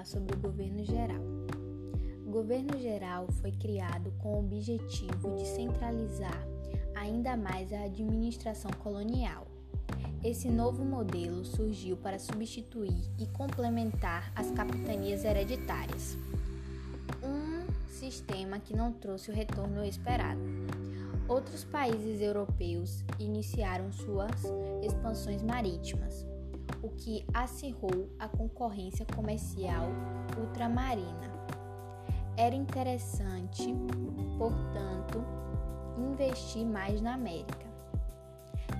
falar sobre o governo geral. O governo geral foi criado com o objetivo de centralizar ainda mais a administração colonial. Esse novo modelo surgiu para substituir e complementar as capitanias hereditárias. Um sistema que não trouxe o retorno esperado. Outros países europeus iniciaram suas expansões marítimas, o que acirrou a concorrência comercial ultramarina. Era interessante, portanto, investir mais na América,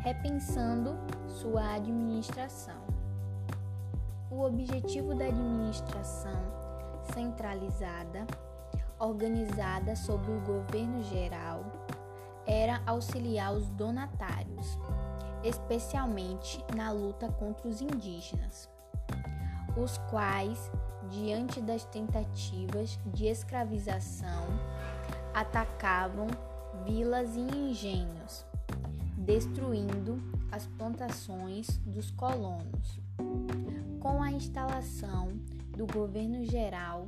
repensando sua administração. O objetivo da administração centralizada, organizada sob o governo geral, era auxiliar os donatários, especialmente na luta contra os indígenas, os quais, diante das tentativas de escravização, atacavam vilas e engenhos, destruindo as plantações dos colonos. Com a instalação do governo geral,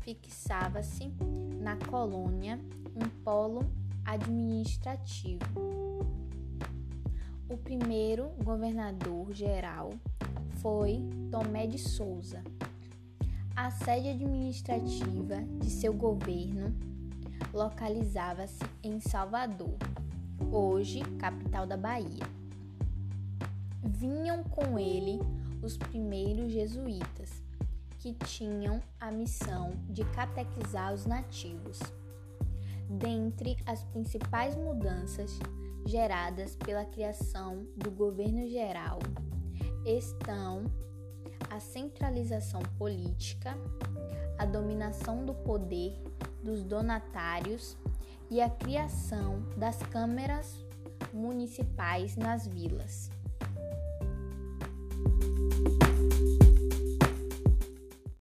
fixava-se na colônia um polo administrativo. O primeiro governador geral foi Tomé de Souza. A sede administrativa de seu governo localizava-se em Salvador, hoje capital da Bahia. Vinham com ele os primeiros jesuítas, que tinham a missão de catequizar os nativos. Dentre as principais mudanças geradas pela criação do governo geral estão a centralização política, a dominação do poder dos donatários e a criação das câmeras municipais nas vilas.